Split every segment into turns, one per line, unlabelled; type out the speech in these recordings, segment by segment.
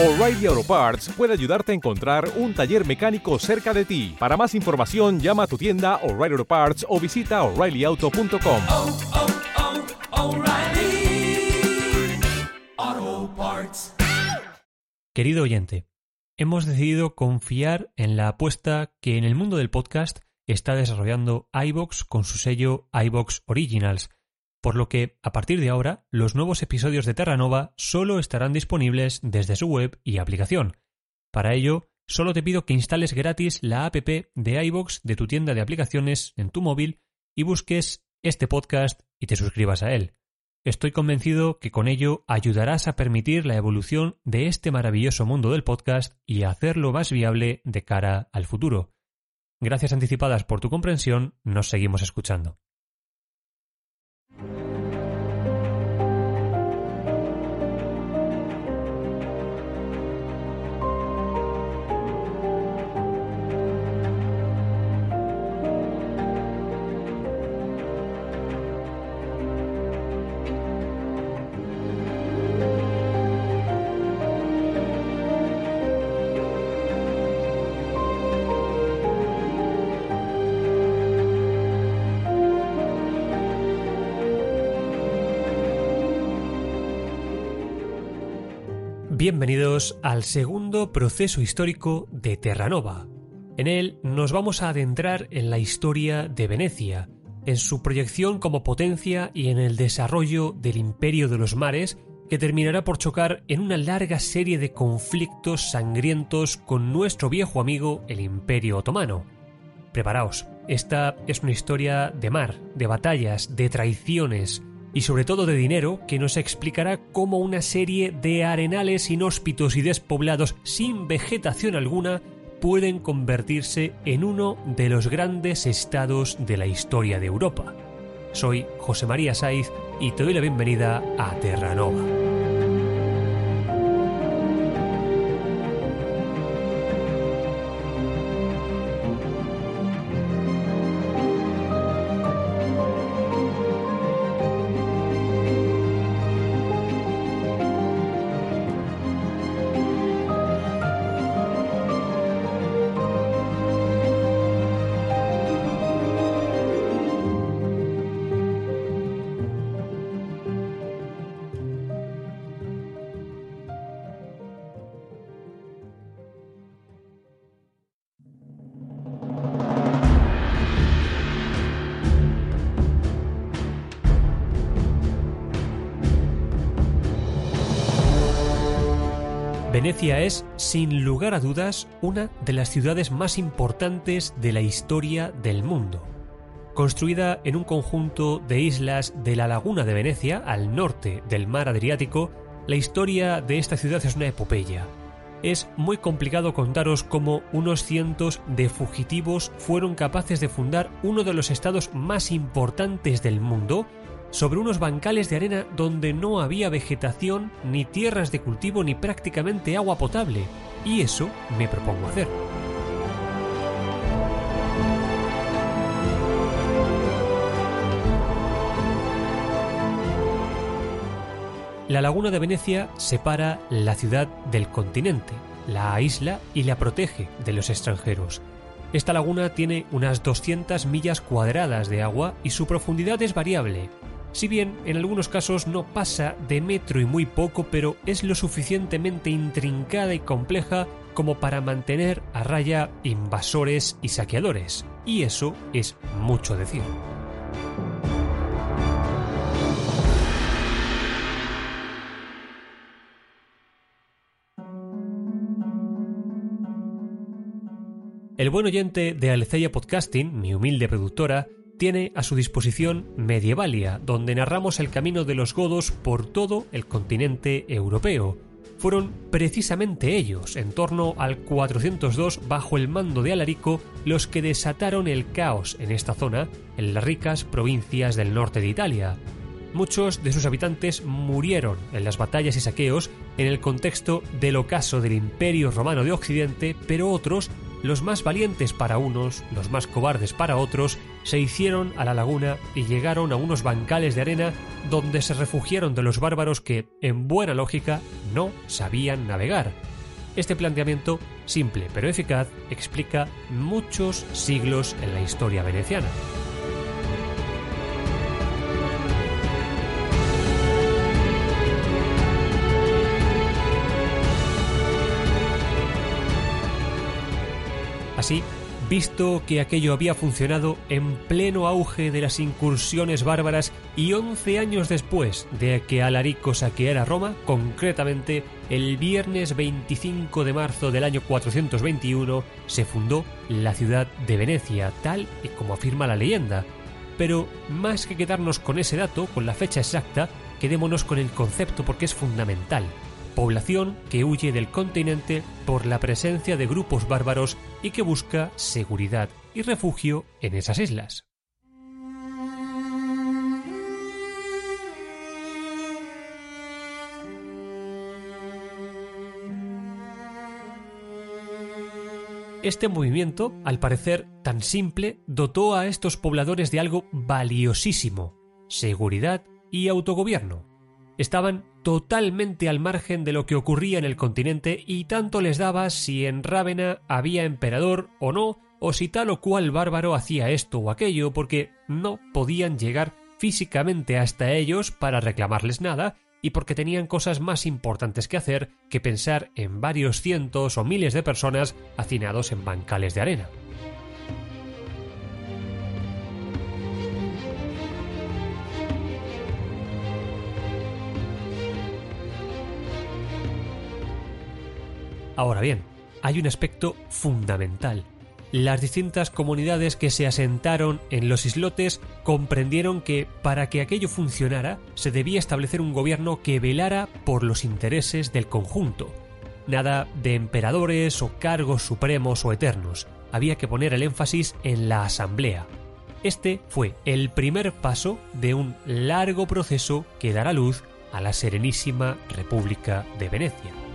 O'Reilly Auto Parts puede ayudarte a encontrar un taller mecánico cerca de ti. Para más información, llama a tu tienda O'Reilly Auto Parts o visita oreillyauto.com.
oh, oh, Parts.
Querido oyente, hemos decidido confiar en la apuesta que en el mundo del podcast está desarrollando iBox con su sello iBox Originals, por lo que a partir de ahora los nuevos episodios de Terranova solo estarán disponibles desde su web y aplicación. Para ello, solo te pido que instales gratis la app de iBox de tu tienda de aplicaciones en tu móvil y busques este podcast y te suscribas a él. Estoy convencido que con ello ayudarás a permitir la evolución de este maravilloso mundo del podcast y a hacerlo más viable de cara al futuro. Gracias anticipadas por tu comprensión, nos seguimos escuchando. Bienvenidos al segundo proceso histórico de Terranova. En él nos vamos a adentrar en la historia de Venecia, en su proyección como potencia y en el desarrollo del imperio de los mares que terminará por chocar en una larga serie de conflictos sangrientos con nuestro viejo amigo el imperio otomano. Preparaos, esta es una historia de mar, de batallas, de traiciones, y sobre todo de dinero que nos explicará cómo una serie de arenales inhóspitos y despoblados sin vegetación alguna pueden convertirse en uno de los grandes estados de la historia de Europa. Soy José María Saiz y te doy la bienvenida a Terranova. Venecia es, sin lugar a dudas, una de las ciudades más importantes de la historia del mundo. Construida en un conjunto de islas de la laguna de Venecia, al norte del mar Adriático, la historia de esta ciudad es una epopeya. Es muy complicado contaros cómo unos cientos de fugitivos fueron capaces de fundar uno de los estados más importantes del mundo sobre unos bancales de arena donde no había vegetación, ni tierras de cultivo, ni prácticamente agua potable. Y eso me propongo hacer. La laguna de Venecia separa la ciudad del continente, la aísla y la protege de los extranjeros. Esta laguna tiene unas 200 millas cuadradas de agua y su profundidad es variable, si bien en algunos casos no pasa de metro y muy poco, pero es lo suficientemente intrincada y compleja como para mantener a raya invasores y saqueadores. Y eso es mucho decir. El buen oyente de Alceia Podcasting, mi humilde productora, tiene a su disposición Medievalia, donde narramos el camino de los godos por todo el continente europeo. Fueron precisamente ellos, en torno al 402 bajo el mando de Alarico, los que desataron el caos en esta zona, en las ricas provincias del norte de Italia. Muchos de sus habitantes murieron en las batallas y saqueos en el contexto del ocaso del Imperio Romano de Occidente, pero otros los más valientes para unos, los más cobardes para otros, se hicieron a la laguna y llegaron a unos bancales de arena donde se refugiaron de los bárbaros que, en buena lógica, no sabían navegar. Este planteamiento, simple pero eficaz, explica muchos siglos en la historia veneciana. Así, visto que aquello había funcionado en pleno auge de las incursiones bárbaras y 11 años después de que Alarico saqueara Roma, concretamente el viernes 25 de marzo del año 421, se fundó la ciudad de Venecia, tal y como afirma la leyenda. Pero más que quedarnos con ese dato, con la fecha exacta, quedémonos con el concepto porque es fundamental población que huye del continente por la presencia de grupos bárbaros y que busca seguridad y refugio en esas islas. Este movimiento, al parecer tan simple, dotó a estos pobladores de algo valiosísimo, seguridad y autogobierno. Estaban totalmente al margen de lo que ocurría en el continente y tanto les daba si en Rávena había emperador o no, o si tal o cual bárbaro hacía esto o aquello, porque no podían llegar físicamente hasta ellos para reclamarles nada, y porque tenían cosas más importantes que hacer que pensar en varios cientos o miles de personas hacinados en bancales de arena. Ahora bien, hay un aspecto fundamental. Las distintas comunidades que se asentaron en los islotes comprendieron que para que aquello funcionara se debía establecer un gobierno que velara por los intereses del conjunto. Nada de emperadores o cargos supremos o eternos. Había que poner el énfasis en la asamblea. Este fue el primer paso de un largo proceso que dará luz a la Serenísima República de Venecia.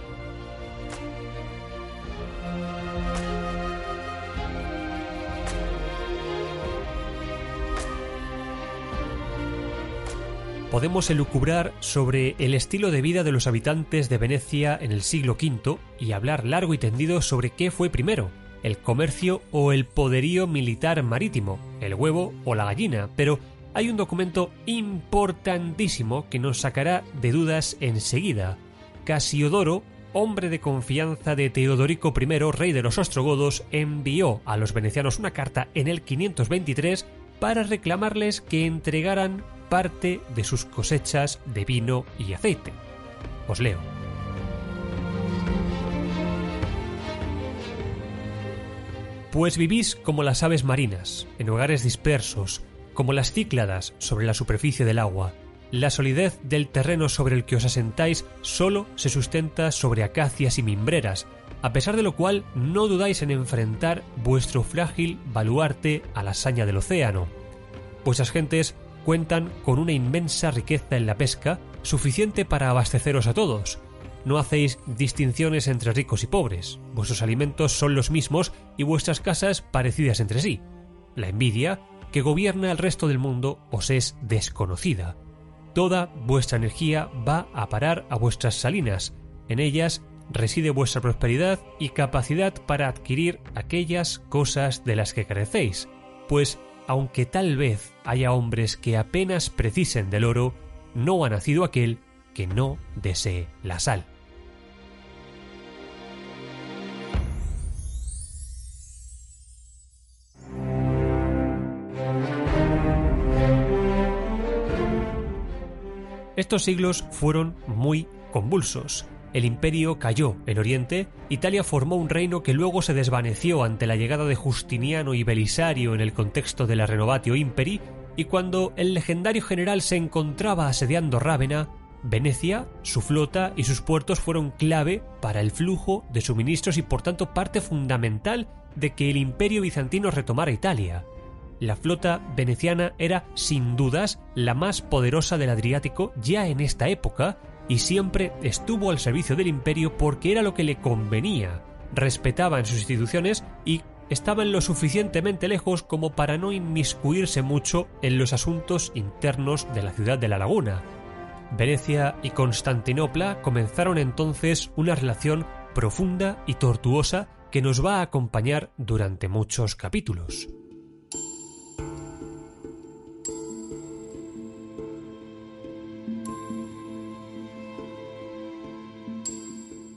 Podemos elucubrar sobre el estilo de vida de los habitantes de Venecia en el siglo V y hablar largo y tendido sobre qué fue primero, el comercio o el poderío militar marítimo, el huevo o la gallina, pero hay un documento importantísimo que nos sacará de dudas enseguida. Casiodoro, hombre de confianza de Teodorico I, rey de los ostrogodos, envió a los venecianos una carta en el 523 para reclamarles que entregaran parte de sus cosechas de vino y aceite. Os leo. Pues vivís como las aves marinas, en hogares dispersos, como las cícladas sobre la superficie del agua. La solidez del terreno sobre el que os asentáis solo se sustenta sobre acacias y mimbreras, a pesar de lo cual no dudáis en enfrentar vuestro frágil baluarte a la hazaña del océano. Vuestras gentes cuentan con una inmensa riqueza en la pesca, suficiente para abasteceros a todos. No hacéis distinciones entre ricos y pobres, vuestros alimentos son los mismos y vuestras casas parecidas entre sí. La envidia, que gobierna el resto del mundo, os es desconocida. Toda vuestra energía va a parar a vuestras salinas, en ellas reside vuestra prosperidad y capacidad para adquirir aquellas cosas de las que carecéis, pues aunque tal vez haya hombres que apenas precisen del oro, no ha nacido aquel que no desee la sal. Estos siglos fueron muy convulsos. El imperio cayó en Oriente, Italia formó un reino que luego se desvaneció ante la llegada de Justiniano y Belisario en el contexto de la Renovatio Imperi, y cuando el legendario general se encontraba asediando Rávena, Venecia, su flota y sus puertos fueron clave para el flujo de suministros y por tanto parte fundamental de que el imperio bizantino retomara Italia. La flota veneciana era, sin dudas, la más poderosa del Adriático ya en esta época y siempre estuvo al servicio del imperio porque era lo que le convenía. respetaba en sus instituciones y estaban lo suficientemente lejos como para no inmiscuirse mucho en los asuntos internos de la ciudad de la laguna. Venecia y Constantinopla comenzaron entonces una relación profunda y tortuosa que nos va a acompañar durante muchos capítulos.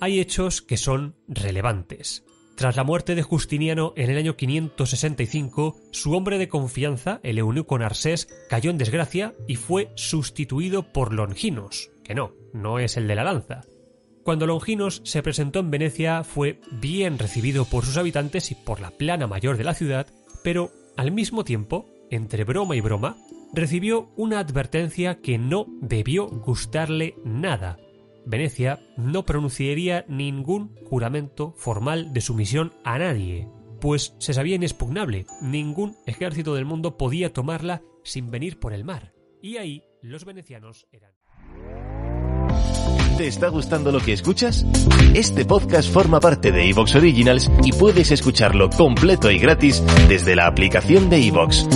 Hay hechos que son relevantes. Tras la muerte de Justiniano en el año 565, su hombre de confianza, el eunuco Narsés, cayó en desgracia y fue sustituido por Longinos, que no, no es el de la lanza. Cuando Longinos se presentó en Venecia fue bien recibido por sus habitantes y por la plana mayor de la ciudad, pero al mismo tiempo, entre broma y broma, recibió una advertencia que no debió gustarle nada, Venecia no pronunciaría ningún juramento formal de sumisión a nadie, pues se sabía inexpugnable, ningún ejército del mundo podía tomarla sin venir por el mar. Y ahí los venecianos eran.
¿Te está gustando lo que escuchas? Este podcast forma parte de Evox Originals y puedes escucharlo completo y gratis desde la aplicación de Evox.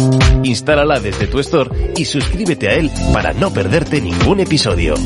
Instálala desde tu store y suscríbete a él para no perderte ningún episodio.